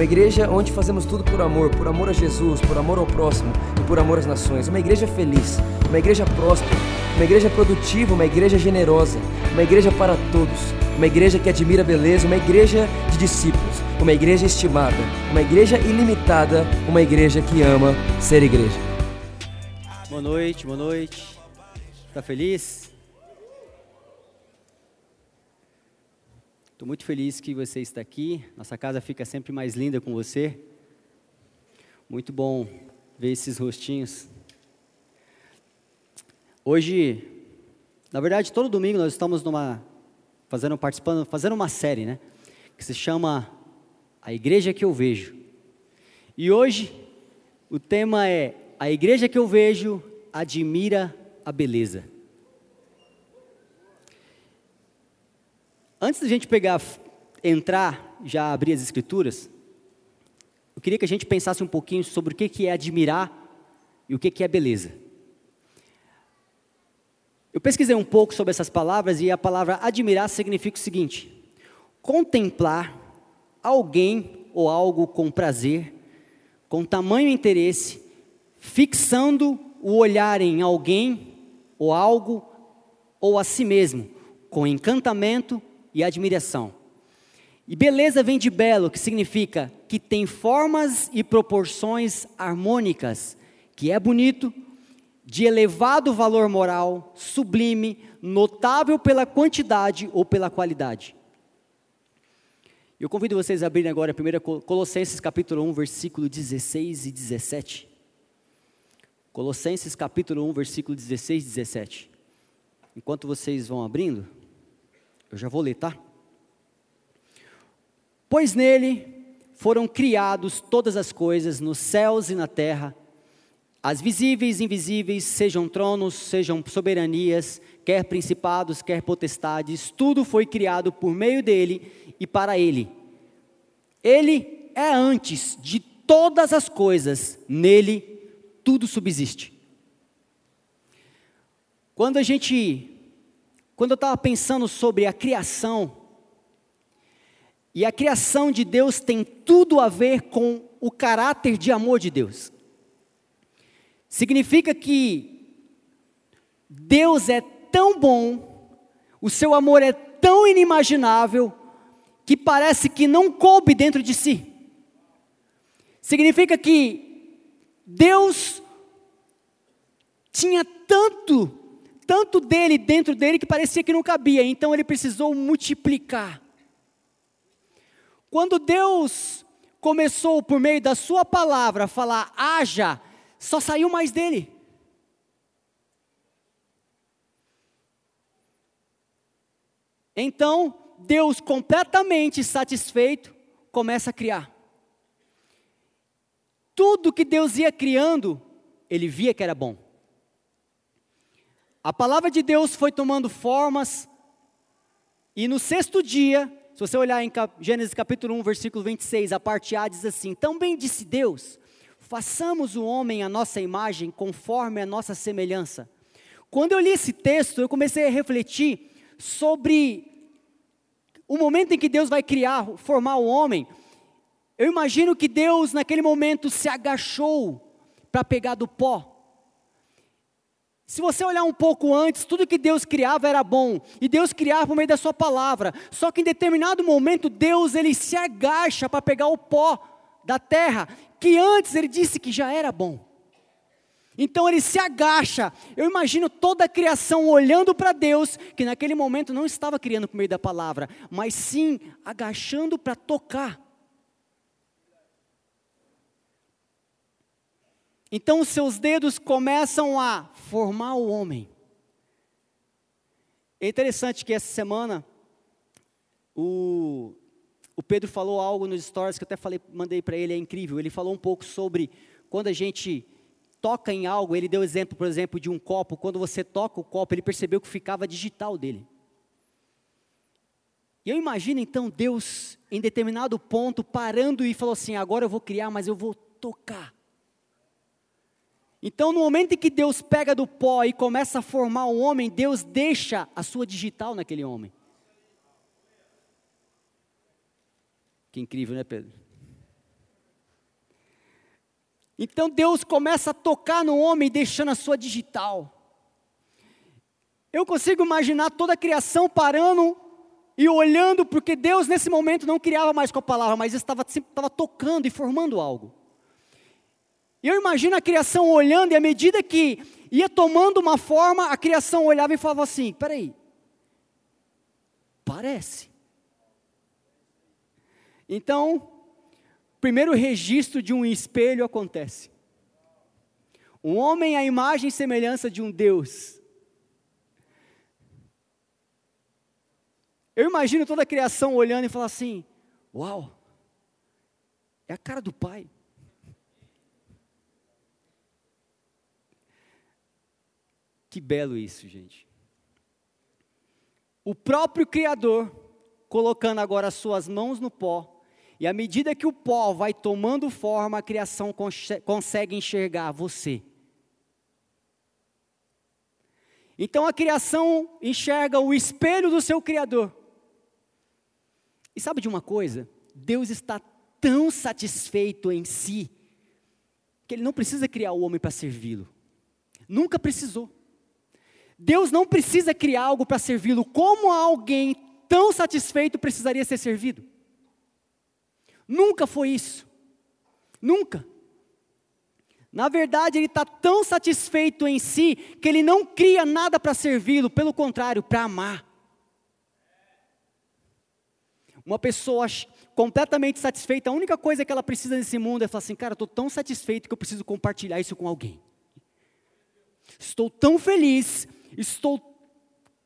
uma igreja onde fazemos tudo por amor, por amor a Jesus, por amor ao próximo e por amor às nações. Uma igreja feliz, uma igreja próspera, uma igreja produtiva, uma igreja generosa, uma igreja para todos, uma igreja que admira a beleza, uma igreja de discípulos, uma igreja estimada, uma igreja ilimitada, uma igreja que ama ser igreja. Boa noite, boa noite. Tá feliz? Estou muito feliz que você está aqui. Nossa casa fica sempre mais linda com você. Muito bom ver esses rostinhos. Hoje, na verdade, todo domingo nós estamos numa fazendo participando, fazendo uma série, né, que se chama A Igreja que eu vejo. E hoje o tema é A Igreja que eu vejo admira a beleza. Antes da gente pegar, entrar, já abrir as escrituras, eu queria que a gente pensasse um pouquinho sobre o que é admirar e o que é beleza. Eu pesquisei um pouco sobre essas palavras e a palavra admirar significa o seguinte: contemplar alguém ou algo com prazer, com tamanho interesse, fixando o olhar em alguém ou algo ou a si mesmo, com encantamento e admiração. E beleza vem de belo, que significa que tem formas e proporções harmônicas, que é bonito, de elevado valor moral, sublime, notável pela quantidade ou pela qualidade. Eu convido vocês a abrirem agora 1 Colossenses capítulo 1, versículo 16 e 17. Colossenses capítulo 1, versículo 16 e 17. Enquanto vocês vão abrindo, eu já vou ler, tá? Pois nele foram criados todas as coisas nos céus e na terra, as visíveis e invisíveis, sejam tronos, sejam soberanias, quer principados, quer potestades, tudo foi criado por meio dele e para ele. Ele é antes de todas as coisas, nele tudo subsiste. Quando a gente, quando eu estava pensando sobre a criação, e a criação de Deus tem tudo a ver com o caráter de amor de Deus. Significa que Deus é tão bom, o seu amor é tão inimaginável, que parece que não coube dentro de si. Significa que Deus tinha tanto, tanto dele dentro dele que parecia que não cabia, então ele precisou multiplicar. Quando Deus começou por meio da sua palavra a falar haja, só saiu mais dele. Então, Deus, completamente satisfeito, começa a criar. Tudo que Deus ia criando, ele via que era bom. A palavra de Deus foi tomando formas, e no sexto dia, se você olhar em Gênesis capítulo 1, versículo 26, a parte A diz assim: Também disse Deus: façamos o homem a nossa imagem, conforme a nossa semelhança. Quando eu li esse texto, eu comecei a refletir sobre o momento em que Deus vai criar, formar o homem. Eu imagino que Deus, naquele momento, se agachou para pegar do pó. Se você olhar um pouco antes, tudo que Deus criava era bom, e Deus criava por meio da sua palavra. Só que em determinado momento, Deus ele se agacha para pegar o pó da terra que antes ele disse que já era bom. Então ele se agacha. Eu imagino toda a criação olhando para Deus, que naquele momento não estava criando por meio da palavra, mas sim agachando para tocar. Então os seus dedos começam a formar o homem. É interessante que essa semana o, o Pedro falou algo nos stories que eu até falei, mandei para ele, é incrível. Ele falou um pouco sobre quando a gente toca em algo, ele deu exemplo, por exemplo, de um copo, quando você toca o copo, ele percebeu que ficava digital dele. E eu imagino então Deus, em determinado ponto, parando e falou assim: agora eu vou criar, mas eu vou tocar. Então, no momento em que Deus pega do pó e começa a formar um homem, Deus deixa a sua digital naquele homem. Que incrível, né, Pedro? Então Deus começa a tocar no homem, deixando a sua digital. Eu consigo imaginar toda a criação parando e olhando, porque Deus nesse momento não criava mais com a palavra, mas estava, estava tocando e formando algo. E eu imagino a criação olhando, e à medida que ia tomando uma forma, a criação olhava e falava assim: peraí, parece. Então, primeiro registro de um espelho acontece. Um homem à imagem e semelhança de um Deus. Eu imagino toda a criação olhando e falando assim: Uau, é a cara do Pai. Que belo isso, gente. O próprio Criador, colocando agora as suas mãos no pó, e à medida que o pó vai tomando forma, a criação consegue enxergar você. Então a criação enxerga o espelho do seu Criador. E sabe de uma coisa? Deus está tão satisfeito em si, que Ele não precisa criar o homem para servi-lo. Nunca precisou. Deus não precisa criar algo para servi-lo. Como alguém tão satisfeito precisaria ser servido? Nunca foi isso. Nunca. Na verdade, ele está tão satisfeito em si que ele não cria nada para servi-lo, pelo contrário, para amar. Uma pessoa completamente satisfeita, a única coisa que ela precisa nesse mundo é falar assim: cara, estou tão satisfeito que eu preciso compartilhar isso com alguém. Estou tão feliz estou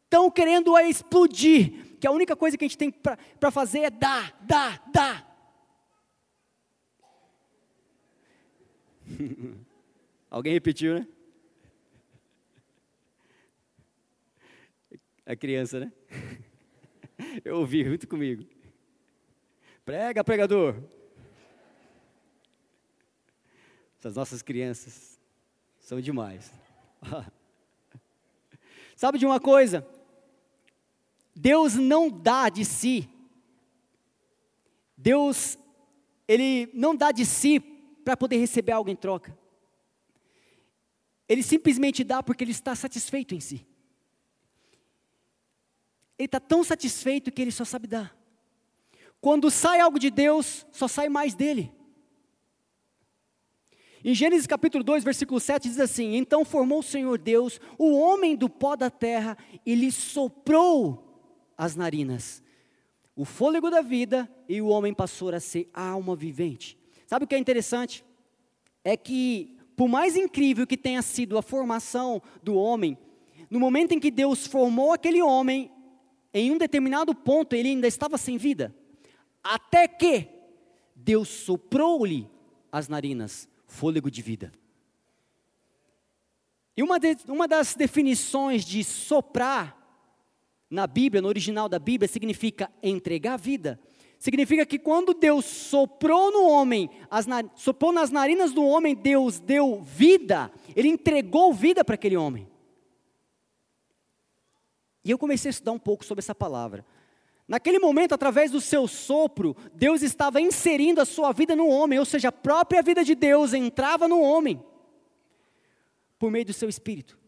tão querendo a explodir, que a única coisa que a gente tem para fazer é dar, dar, dar. Alguém repetiu, né? A criança, né? Eu ouvi muito comigo. Prega, pregador. Essas nossas crianças são demais. Sabe de uma coisa? Deus não dá de si. Deus, Ele não dá de si para poder receber algo em troca. Ele simplesmente dá porque Ele está satisfeito em si. Ele está tão satisfeito que Ele só sabe dar. Quando sai algo de Deus, só sai mais dele. Em Gênesis capítulo 2, versículo 7 diz assim: Então formou o Senhor Deus o homem do pó da terra e lhe soprou as narinas, o fôlego da vida, e o homem passou a ser alma vivente. Sabe o que é interessante? É que, por mais incrível que tenha sido a formação do homem, no momento em que Deus formou aquele homem, em um determinado ponto ele ainda estava sem vida, até que Deus soprou-lhe as narinas fôlego de vida. E uma, de, uma das definições de soprar na Bíblia, no original da Bíblia, significa entregar vida. Significa que quando Deus soprou no homem, as, soprou nas narinas do homem, Deus deu vida, Ele entregou vida para aquele homem. E eu comecei a estudar um pouco sobre essa palavra. Naquele momento, através do seu sopro, Deus estava inserindo a sua vida no homem, ou seja, a própria vida de Deus entrava no homem, por meio do seu espírito.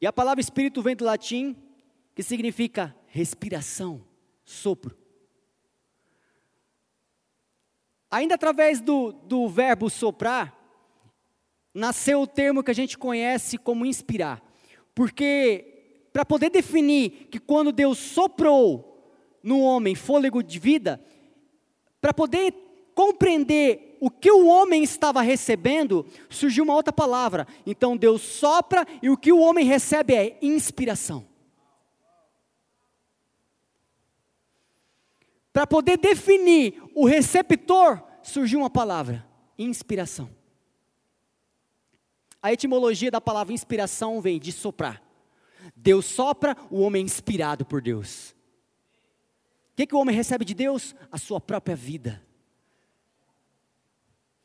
E a palavra espírito vem do latim, que significa respiração, sopro. Ainda através do, do verbo soprar, nasceu o termo que a gente conhece como inspirar, porque para poder definir que quando Deus soprou no homem fôlego de vida, para poder compreender o que o homem estava recebendo, surgiu uma outra palavra. Então Deus sopra e o que o homem recebe é inspiração. Para poder definir o receptor, surgiu uma palavra: inspiração. A etimologia da palavra inspiração vem de soprar. Deus sopra, o homem é inspirado por Deus. O que, que o homem recebe de Deus? A sua própria vida.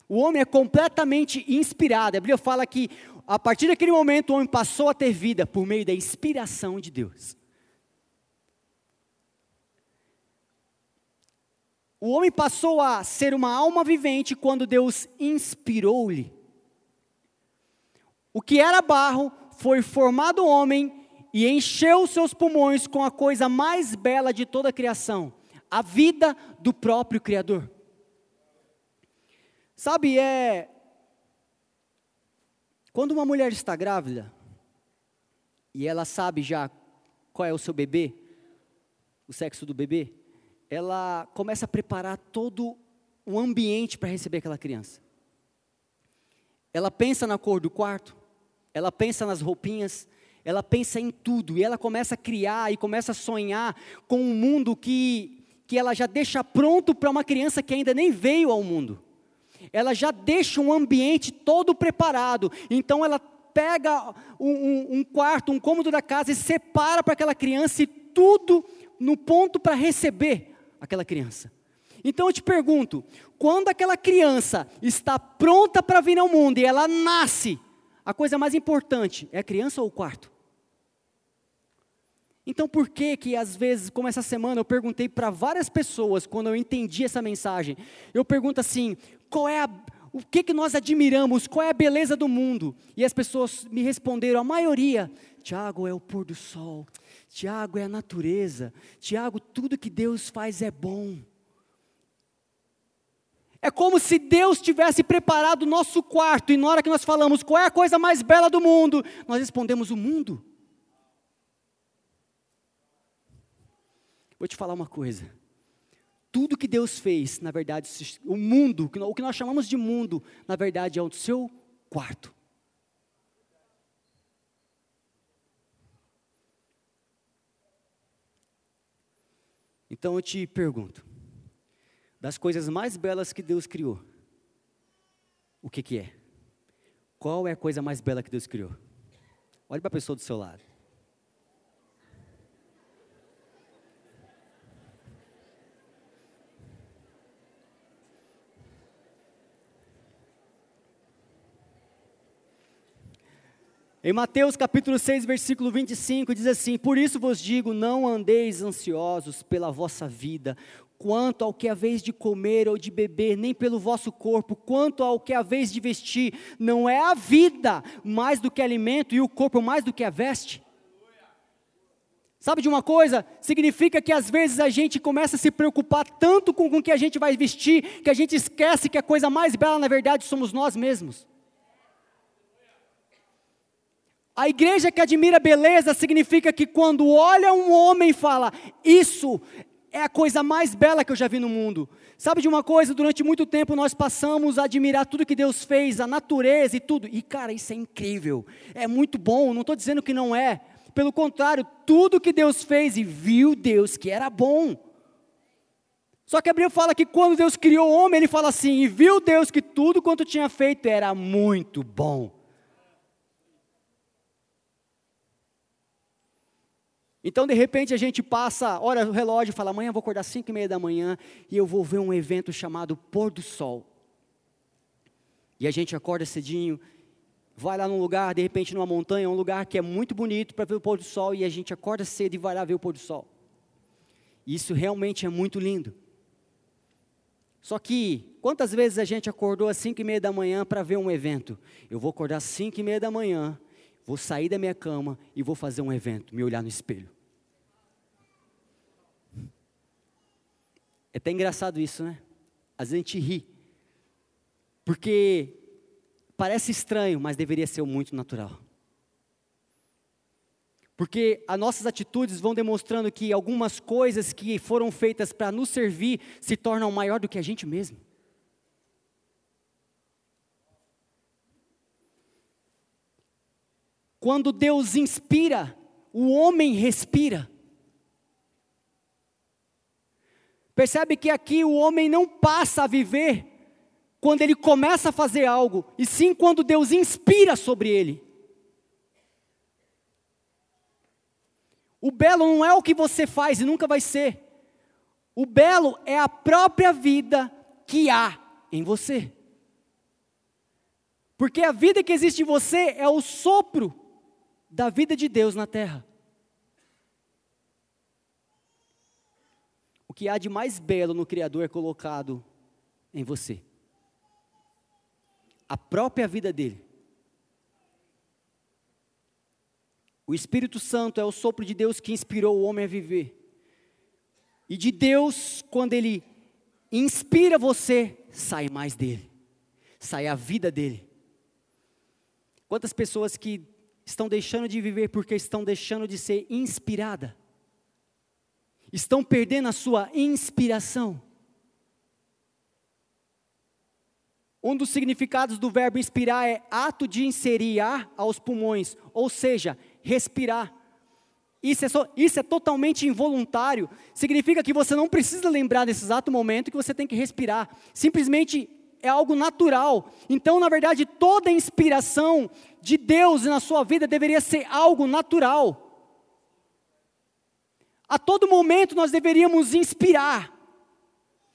O homem é completamente inspirado. A Bíblia fala que a partir daquele momento o homem passou a ter vida por meio da inspiração de Deus. O homem passou a ser uma alma vivente quando Deus inspirou-lhe. O que era barro foi formado homem e encheu seus pulmões com a coisa mais bela de toda a criação, a vida do próprio Criador. Sabe, é. Quando uma mulher está grávida, e ela sabe já qual é o seu bebê, o sexo do bebê, ela começa a preparar todo o ambiente para receber aquela criança. Ela pensa na cor do quarto, ela pensa nas roupinhas, ela pensa em tudo, e ela começa a criar e começa a sonhar com um mundo que, que ela já deixa pronto para uma criança que ainda nem veio ao mundo. Ela já deixa um ambiente todo preparado, então ela pega um, um, um quarto, um cômodo da casa e separa para aquela criança e tudo no ponto para receber aquela criança. Então eu te pergunto: quando aquela criança está pronta para vir ao mundo e ela nasce, a coisa mais importante é a criança ou o quarto? Então por que que às vezes, como essa semana, eu perguntei para várias pessoas quando eu entendi essa mensagem, eu pergunto assim: qual é a, o que que nós admiramos, qual é a beleza do mundo? E as pessoas me responderam, a maioria, Tiago é o pôr do sol, Tiago é a natureza, Tiago, tudo que Deus faz é bom. É como se Deus tivesse preparado o nosso quarto, e na hora que nós falamos qual é a coisa mais bela do mundo, nós respondemos o mundo. Vou te falar uma coisa. Tudo que Deus fez, na verdade, o mundo, o que nós chamamos de mundo, na verdade é o seu quarto. Então eu te pergunto: das coisas mais belas que Deus criou, o que, que é? Qual é a coisa mais bela que Deus criou? Olhe para a pessoa do seu lado. Em Mateus capítulo 6, versículo 25, diz assim: Por isso vos digo, não andeis ansiosos pela vossa vida, quanto ao que é vez de comer ou de beber, nem pelo vosso corpo, quanto ao que é vez de vestir. Não é a vida mais do que alimento e o corpo mais do que a veste? Sabe de uma coisa? Significa que às vezes a gente começa a se preocupar tanto com o que a gente vai vestir, que a gente esquece que a coisa mais bela, na verdade, somos nós mesmos. A igreja que admira beleza significa que quando olha um homem fala, isso é a coisa mais bela que eu já vi no mundo. Sabe de uma coisa? Durante muito tempo nós passamos a admirar tudo que Deus fez, a natureza e tudo. E cara, isso é incrível, é muito bom, não estou dizendo que não é. Pelo contrário, tudo que Deus fez e viu Deus que era bom. Só que Abraão fala que quando Deus criou o homem, ele fala assim: e viu Deus que tudo quanto tinha feito era muito bom. Então, de repente, a gente passa, olha o relógio fala: amanhã vou acordar às 5 e meia da manhã e eu vou ver um evento chamado Pôr do Sol. E a gente acorda cedinho, vai lá num lugar, de repente numa montanha, um lugar que é muito bonito para ver o pôr do sol, e a gente acorda cedo e vai lá ver o pôr do sol. Isso realmente é muito lindo. Só que, quantas vezes a gente acordou às 5 e meia da manhã para ver um evento? Eu vou acordar às 5 e meia da manhã vou sair da minha cama e vou fazer um evento, me olhar no espelho. É até engraçado isso, né? Às vezes a gente ri. Porque parece estranho, mas deveria ser muito natural. Porque as nossas atitudes vão demonstrando que algumas coisas que foram feitas para nos servir se tornam maior do que a gente mesmo. Quando Deus inspira, o homem respira. Percebe que aqui o homem não passa a viver quando ele começa a fazer algo, e sim quando Deus inspira sobre ele. O belo não é o que você faz e nunca vai ser. O belo é a própria vida que há em você. Porque a vida que existe em você é o sopro da vida de Deus na terra. O que há de mais belo no Criador é colocado em você. A própria vida dele. O Espírito Santo é o sopro de Deus que inspirou o homem a viver. E de Deus, quando Ele inspira você, sai mais dele, sai a vida dele. Quantas pessoas que estão deixando de viver porque estão deixando de ser inspirada, estão perdendo a sua inspiração. Um dos significados do verbo inspirar é ato de inserir ar aos pulmões, ou seja, respirar. Isso é, só, isso é totalmente involuntário. Significa que você não precisa lembrar nesse exato momento que você tem que respirar. Simplesmente é algo natural. Então, na verdade, toda inspiração de Deus na sua vida deveria ser algo natural. A todo momento nós deveríamos inspirar.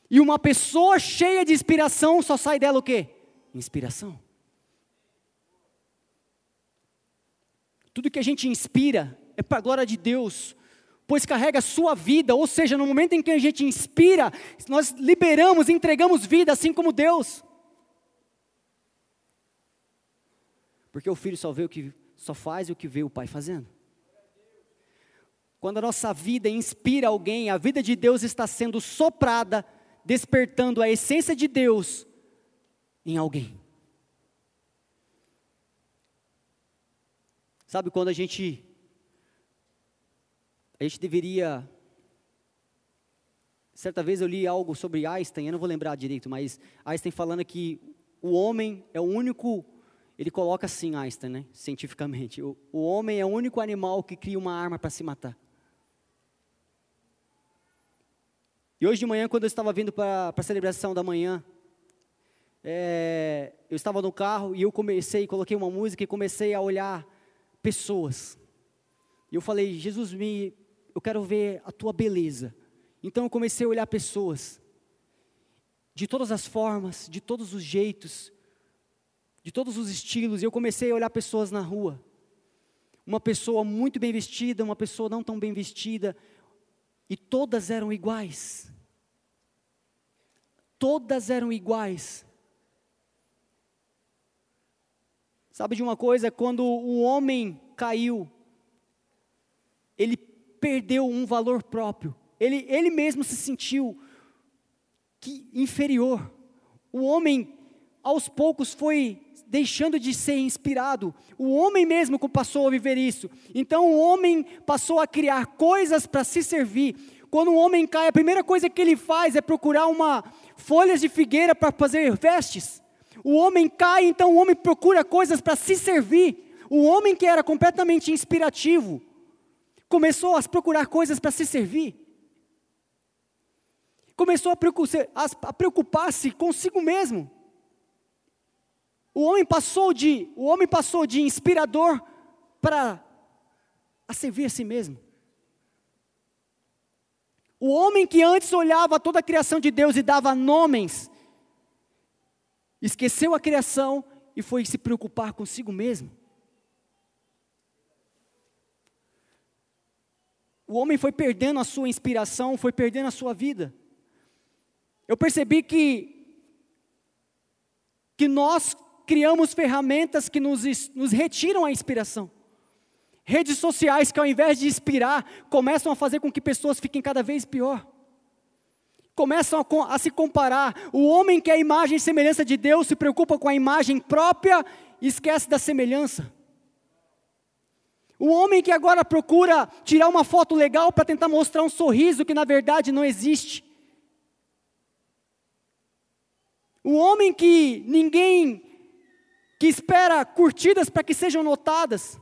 E uma pessoa cheia de inspiração só sai dela o quê? Inspiração. Tudo que a gente inspira é para a glória de Deus, pois carrega a sua vida, ou seja, no momento em que a gente inspira, nós liberamos, entregamos vida, assim como Deus. Porque o filho só vê o que só faz o que vê o pai fazendo. Quando a nossa vida inspira alguém, a vida de Deus está sendo soprada, despertando a essência de Deus em alguém. Sabe quando a gente a gente deveria certa vez eu li algo sobre Einstein, eu não vou lembrar direito, mas Einstein falando que o homem é o único ele coloca assim Einstein, né, cientificamente. O, o homem é o único animal que cria uma arma para se matar. E hoje de manhã, quando eu estava vindo para a celebração da manhã, é, eu estava no carro e eu comecei, coloquei uma música e comecei a olhar pessoas. E eu falei, Jesus, me, eu quero ver a tua beleza. Então eu comecei a olhar pessoas, de todas as formas, de todos os jeitos, de todos os estilos, e eu comecei a olhar pessoas na rua. Uma pessoa muito bem vestida, uma pessoa não tão bem vestida, e todas eram iguais. Todas eram iguais. Sabe de uma coisa? Quando o homem caiu, ele perdeu um valor próprio. Ele, ele mesmo se sentiu que inferior. O homem, aos poucos, foi deixando de ser inspirado. O homem mesmo passou a viver isso. Então o homem passou a criar coisas para se servir. Quando o homem cai, a primeira coisa que ele faz é procurar uma folhas de figueira para fazer vestes. O homem cai, então o homem procura coisas para se servir. O homem que era completamente inspirativo começou a procurar coisas para se servir. Começou a preocupar-se consigo mesmo. O homem passou de, o homem passou de inspirador para a servir a si mesmo. O homem que antes olhava toda a criação de Deus e dava nomes, esqueceu a criação e foi se preocupar consigo mesmo. O homem foi perdendo a sua inspiração, foi perdendo a sua vida. Eu percebi que que nós criamos ferramentas que nos, nos retiram a inspiração. Redes sociais que ao invés de inspirar, começam a fazer com que pessoas fiquem cada vez pior começam a, a, se comparar. O homem que é a imagem e semelhança de Deus se preocupa com a imagem própria e esquece da semelhança. O homem que agora procura tirar uma foto legal para tentar mostrar um sorriso que na verdade não existe. O homem que ninguém que espera curtidas para que sejam notadas.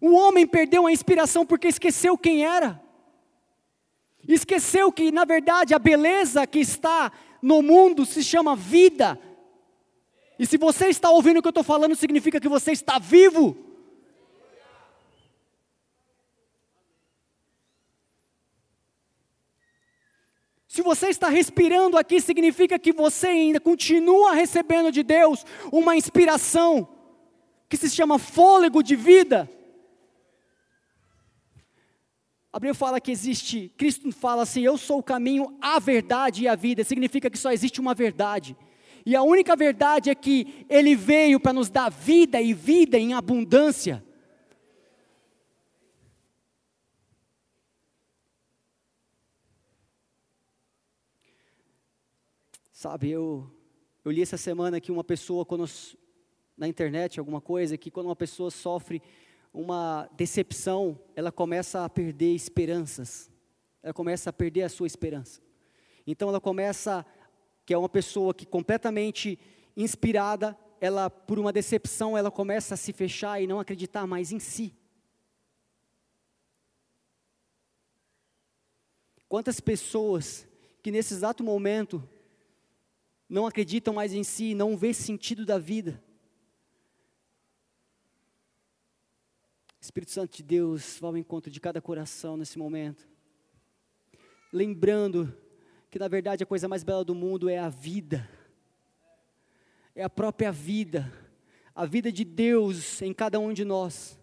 O homem perdeu a inspiração porque esqueceu quem era. Esqueceu que, na verdade, a beleza que está no mundo se chama vida. E se você está ouvindo o que eu estou falando, significa que você está vivo. Se você está respirando aqui, significa que você ainda continua recebendo de Deus uma inspiração que se chama fôlego de vida. A fala que existe, Cristo fala assim: Eu sou o caminho, a verdade e a vida. Significa que só existe uma verdade. E a única verdade é que Ele veio para nos dar vida e vida em abundância. Sabe, eu, eu li essa semana que uma pessoa, quando, na internet, alguma coisa, que quando uma pessoa sofre uma decepção, ela começa a perder esperanças. Ela começa a perder a sua esperança. Então ela começa, que é uma pessoa que completamente inspirada, ela por uma decepção, ela começa a se fechar e não acreditar mais em si. Quantas pessoas que nesse exato momento não acreditam mais em si, não vê sentido da vida. Espírito Santo de Deus, vá ao encontro de cada coração nesse momento. Lembrando que na verdade a coisa mais bela do mundo é a vida. É a própria vida. A vida de Deus em cada um de nós.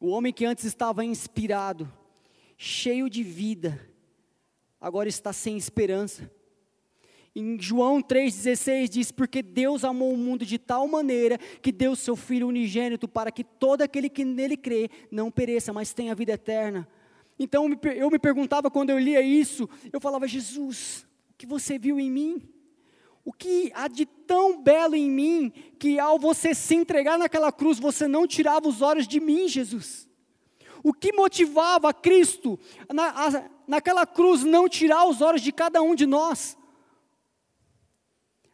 O homem que antes estava inspirado, cheio de vida, agora está sem esperança. Em João 3,16 diz: Porque Deus amou o mundo de tal maneira que deu seu Filho unigênito para que todo aquele que nele crê não pereça, mas tenha vida eterna. Então eu me perguntava quando eu lia isso, eu falava: Jesus, o que você viu em mim? O que há de tão belo em mim que ao você se entregar naquela cruz, você não tirava os olhos de mim, Jesus? O que motivava Cristo na, a, naquela cruz não tirar os olhos de cada um de nós?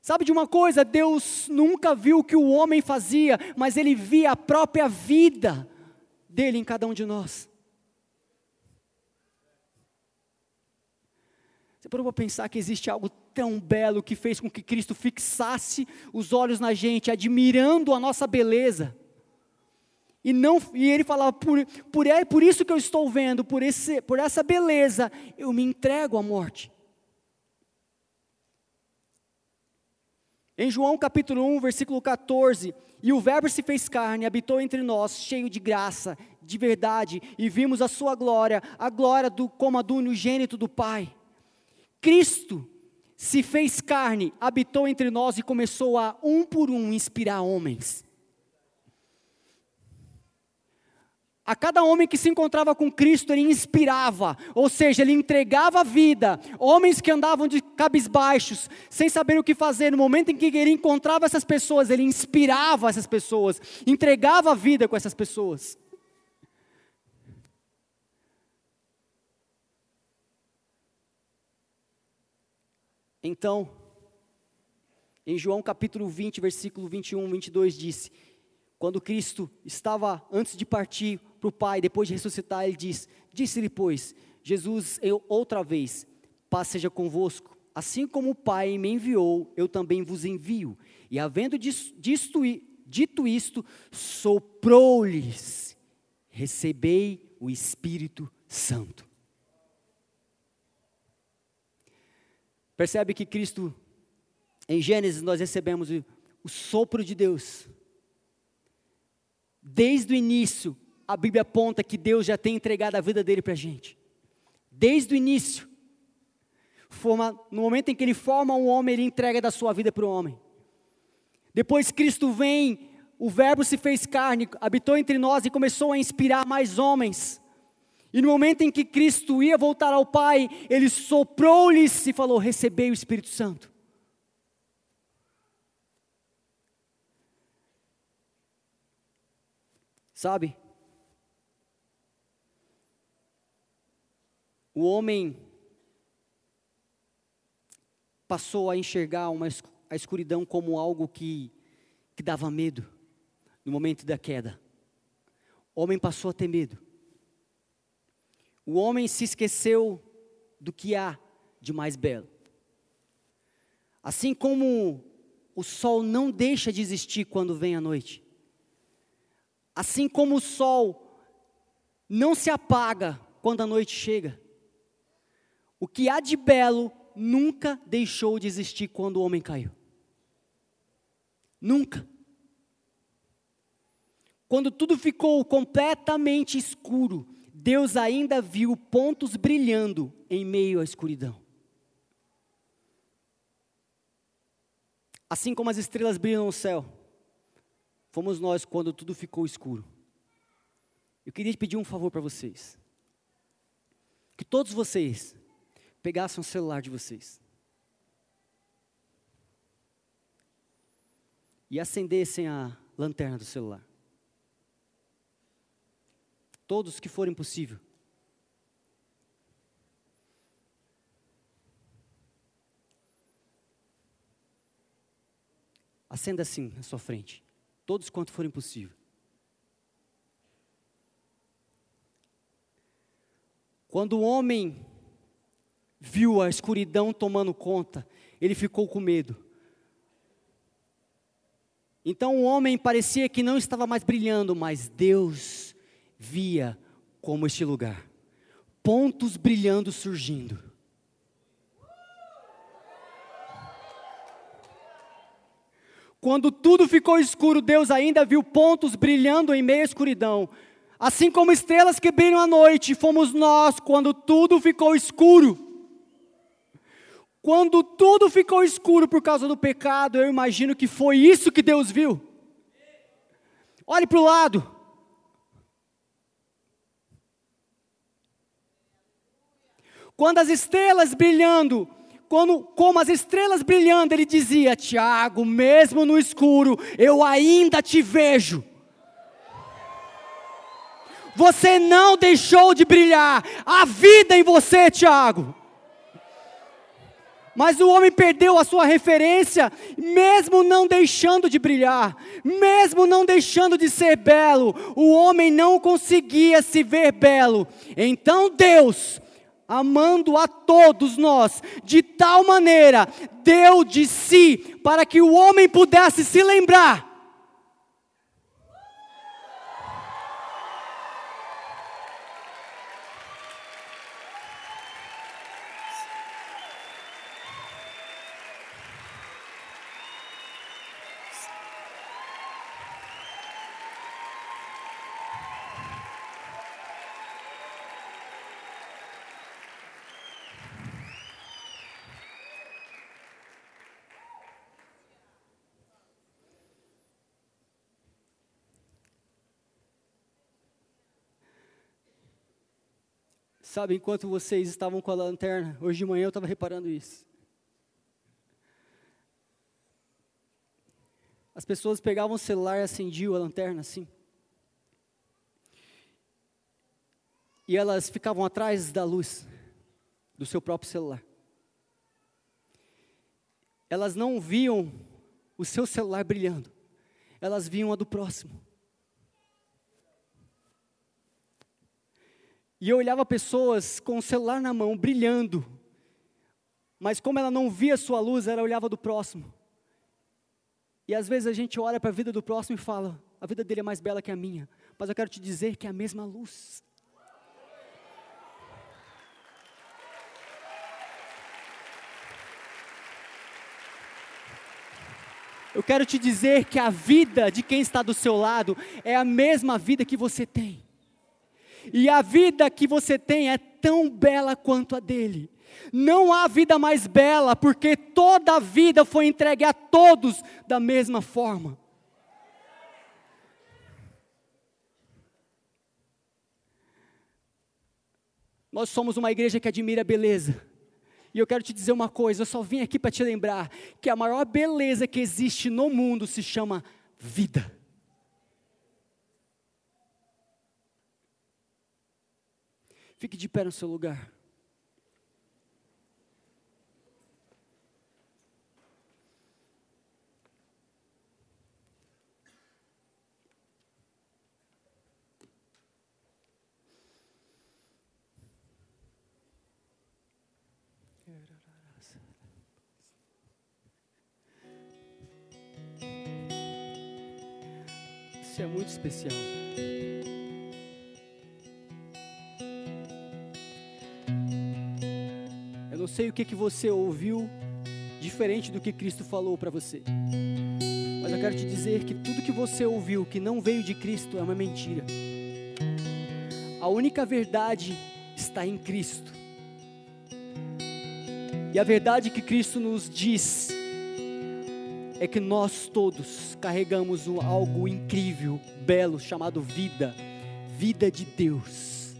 Sabe de uma coisa? Deus nunca viu o que o homem fazia, mas ele via a própria vida dele em cada um de nós. Você parou para pensar que existe algo tão belo que fez com que Cristo fixasse os olhos na gente, admirando a nossa beleza. E, não, e ele falava, por, por, é, por isso que eu estou vendo, por, esse, por essa beleza, eu me entrego à morte. Em João capítulo 1, versículo 14, e o Verbo se fez carne, habitou entre nós, cheio de graça, de verdade, e vimos a sua glória, a glória do, como a do unigênito do Pai. Cristo se fez carne, habitou entre nós e começou a, um por um, inspirar homens. A cada homem que se encontrava com Cristo, ele inspirava, ou seja, ele entregava a vida. Homens que andavam de cabisbaixos, sem saber o que fazer, no momento em que ele encontrava essas pessoas, ele inspirava essas pessoas, entregava a vida com essas pessoas. Então, em João capítulo 20, versículo 21, 22 disse: Quando Cristo estava antes de partir para o Pai, depois de ressuscitar, ele diz: Disse-lhe, pois, Jesus, eu outra vez, paz seja convosco. Assim como o Pai me enviou, eu também vos envio. E havendo disto, dito isto, soprou-lhes: Recebei o Espírito Santo. Percebe que Cristo, em Gênesis, nós recebemos o, o sopro de Deus. Desde o início, a Bíblia aponta que Deus já tem entregado a vida dele para a gente. Desde o início. Forma, no momento em que ele forma um homem, ele entrega da sua vida para o homem. Depois Cristo vem, o Verbo se fez carne, habitou entre nós e começou a inspirar mais homens. E no momento em que Cristo ia voltar ao Pai, ele soprou-lhes e falou: Recebei o Espírito Santo. Sabe? O homem passou a enxergar uma, a escuridão como algo que, que dava medo. no momento da queda. O homem passou a ter medo. O homem se esqueceu do que há de mais belo. Assim como o sol não deixa de existir quando vem a noite, assim como o sol não se apaga quando a noite chega, o que há de belo nunca deixou de existir quando o homem caiu. Nunca. Quando tudo ficou completamente escuro, Deus ainda viu pontos brilhando em meio à escuridão. Assim como as estrelas brilham no céu, fomos nós quando tudo ficou escuro. Eu queria pedir um favor para vocês. Que todos vocês pegassem o celular de vocês. E acendessem a lanterna do celular. Todos que forem possível. Acenda assim na sua frente. Todos quanto forem possível. Quando o homem viu a escuridão tomando conta, ele ficou com medo. Então o homem parecia que não estava mais brilhando, mas Deus via como este lugar pontos brilhando surgindo. Quando tudo ficou escuro, Deus ainda viu pontos brilhando em meio à escuridão. Assim como estrelas que brilham à noite, fomos nós quando tudo ficou escuro. Quando tudo ficou escuro por causa do pecado, eu imagino que foi isso que Deus viu. Olhe para o lado. Quando as estrelas brilhando quando, como as estrelas brilhando, ele dizia: Tiago, mesmo no escuro, eu ainda te vejo. Você não deixou de brilhar, a vida em você, Tiago. Mas o homem perdeu a sua referência, mesmo não deixando de brilhar, mesmo não deixando de ser belo, o homem não conseguia se ver belo. Então Deus amando a todos nós, de tal maneira deu de si para que o homem pudesse se lembrar Sabe, enquanto vocês estavam com a lanterna, hoje de manhã eu estava reparando isso. As pessoas pegavam o celular e acendiam a lanterna assim. E elas ficavam atrás da luz do seu próprio celular. Elas não viam o seu celular brilhando, elas viam a do próximo. E eu olhava pessoas com o celular na mão, brilhando, mas como ela não via sua luz, ela olhava do próximo. E às vezes a gente olha para a vida do próximo e fala: a vida dele é mais bela que a minha, mas eu quero te dizer que é a mesma luz. Eu quero te dizer que a vida de quem está do seu lado é a mesma vida que você tem. E a vida que você tem é tão bela quanto a dele. Não há vida mais bela, porque toda a vida foi entregue a todos da mesma forma. Nós somos uma igreja que admira a beleza. E eu quero te dizer uma coisa, eu só vim aqui para te lembrar que a maior beleza que existe no mundo se chama vida. Fique de pé no seu lugar. é muito especial. Sei o que, que você ouviu diferente do que Cristo falou para você. Mas eu quero te dizer que tudo que você ouviu que não veio de Cristo é uma mentira. A única verdade está em Cristo. E a verdade que Cristo nos diz é que nós todos carregamos um, algo incrível, belo, chamado vida, vida de Deus.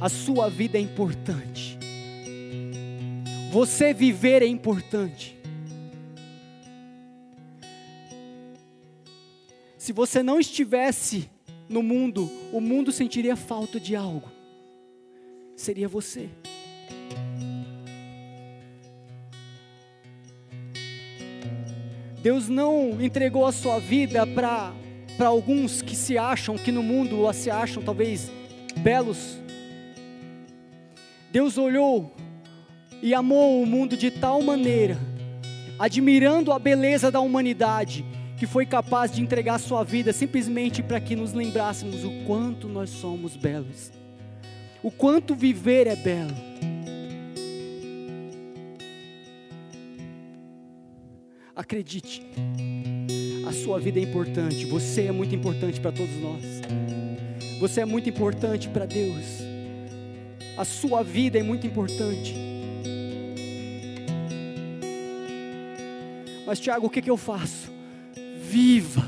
A sua vida é importante. Você viver é importante. Se você não estivesse no mundo, o mundo sentiria falta de algo. Seria você. Deus não entregou a sua vida para alguns que se acham, que no mundo se acham talvez belos. Deus olhou e amou o mundo de tal maneira, admirando a beleza da humanidade, que foi capaz de entregar sua vida simplesmente para que nos lembrássemos o quanto nós somos belos, o quanto viver é belo. Acredite, a sua vida é importante, você é muito importante para todos nós. Você é muito importante para Deus. A sua vida é muito importante. Mas Tiago, o que, que eu faço? Viva.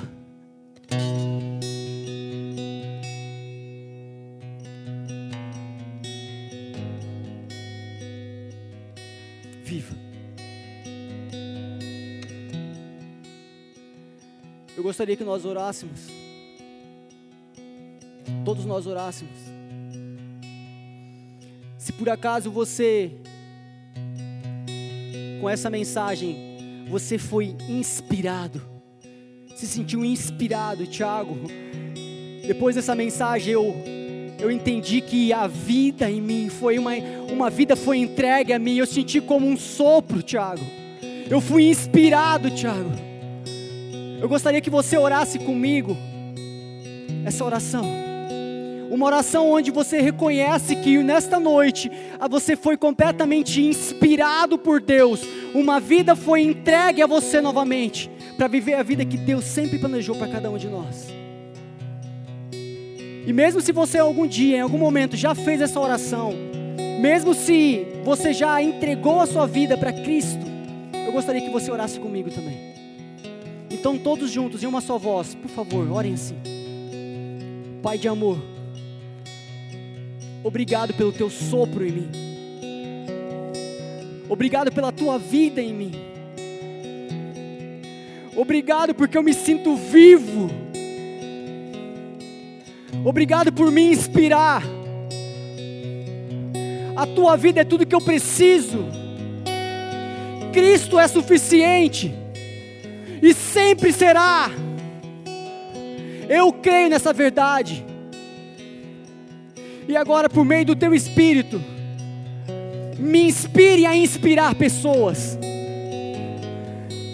gostaria que nós orássemos. Todos nós orássemos. Se por acaso você, com essa mensagem, você foi inspirado, se sentiu inspirado, Tiago. Depois dessa mensagem eu eu entendi que a vida em mim foi uma uma vida foi entregue a mim. Eu senti como um sopro, Tiago. Eu fui inspirado, Tiago. Eu gostaria que você orasse comigo essa oração. Uma oração onde você reconhece que nesta noite você foi completamente inspirado por Deus. Uma vida foi entregue a você novamente para viver a vida que Deus sempre planejou para cada um de nós. E mesmo se você algum dia, em algum momento, já fez essa oração, mesmo se você já entregou a sua vida para Cristo, eu gostaria que você orasse comigo também. Então, todos juntos, em uma só voz, por favor, orem assim. Pai de amor, obrigado pelo teu sopro em mim. Obrigado pela tua vida em mim. Obrigado porque eu me sinto vivo. Obrigado por me inspirar. A tua vida é tudo que eu preciso. Cristo é suficiente e sempre será. Eu creio nessa verdade. E agora, por meio do teu Espírito, me inspire a inspirar pessoas.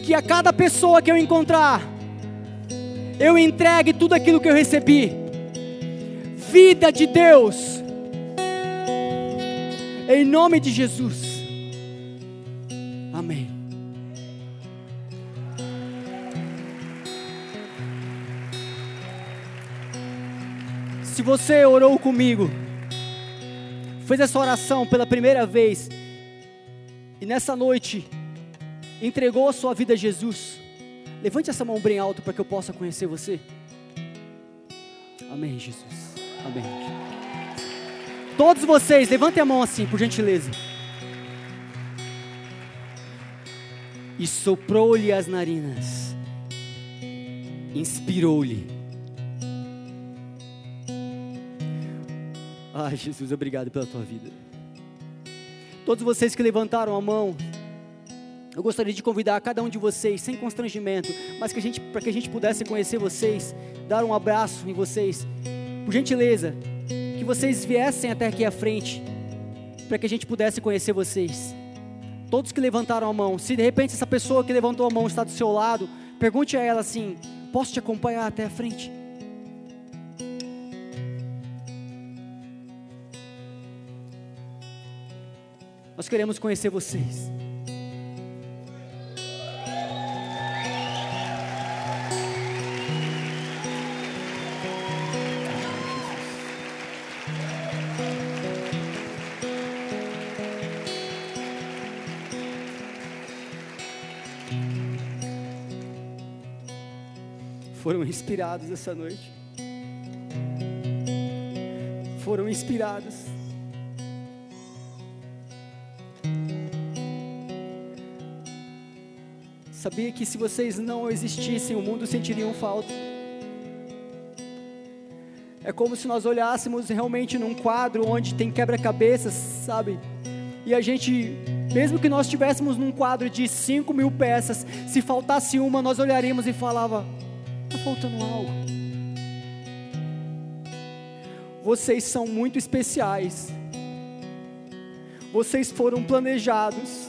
Que a cada pessoa que eu encontrar, eu entregue tudo aquilo que eu recebi. Vida de Deus. Em nome de Jesus. você orou comigo, fez essa oração pela primeira vez, e nessa noite entregou a sua vida a Jesus, levante essa mão bem alto para que eu possa conhecer você. Amém, Jesus. Amém. Todos vocês, levantem a mão assim, por gentileza. E soprou-lhe as narinas, inspirou-lhe Ai, Jesus, obrigado pela tua vida. Todos vocês que levantaram a mão, eu gostaria de convidar cada um de vocês, sem constrangimento, mas que a gente, para que a gente pudesse conhecer vocês, dar um abraço em vocês, por gentileza, que vocês viessem até aqui à frente, para que a gente pudesse conhecer vocês. Todos que levantaram a mão, se de repente essa pessoa que levantou a mão está do seu lado, pergunte a ela assim: Posso te acompanhar até a frente? Nós queremos conhecer vocês. foram inspirados essa noite. Foram inspirados. Sabia que se vocês não existissem, o mundo sentiria falta. É como se nós olhássemos realmente num quadro onde tem quebra-cabeças, sabe? E a gente, mesmo que nós estivéssemos num quadro de 5 mil peças, se faltasse uma, nós olharíamos e falava: está faltando algo. Vocês são muito especiais. Vocês foram planejados.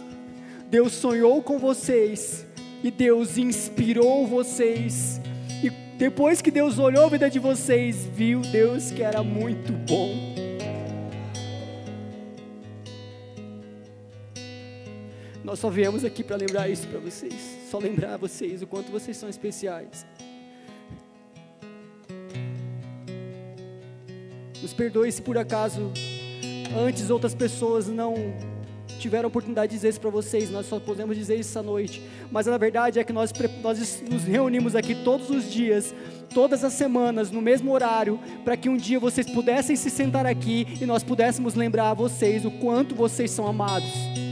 Deus sonhou com vocês. E Deus inspirou vocês. E depois que Deus olhou a vida de vocês, viu Deus que era muito bom. Nós só viemos aqui para lembrar isso para vocês. Só lembrar vocês o quanto vocês são especiais. Nos perdoe se por acaso antes outras pessoas não tiveram oportunidade de dizer isso para vocês, nós só podemos dizer isso essa noite. Mas a verdade é que nós, nós nos reunimos aqui todos os dias, todas as semanas, no mesmo horário, para que um dia vocês pudessem se sentar aqui e nós pudéssemos lembrar a vocês o quanto vocês são amados.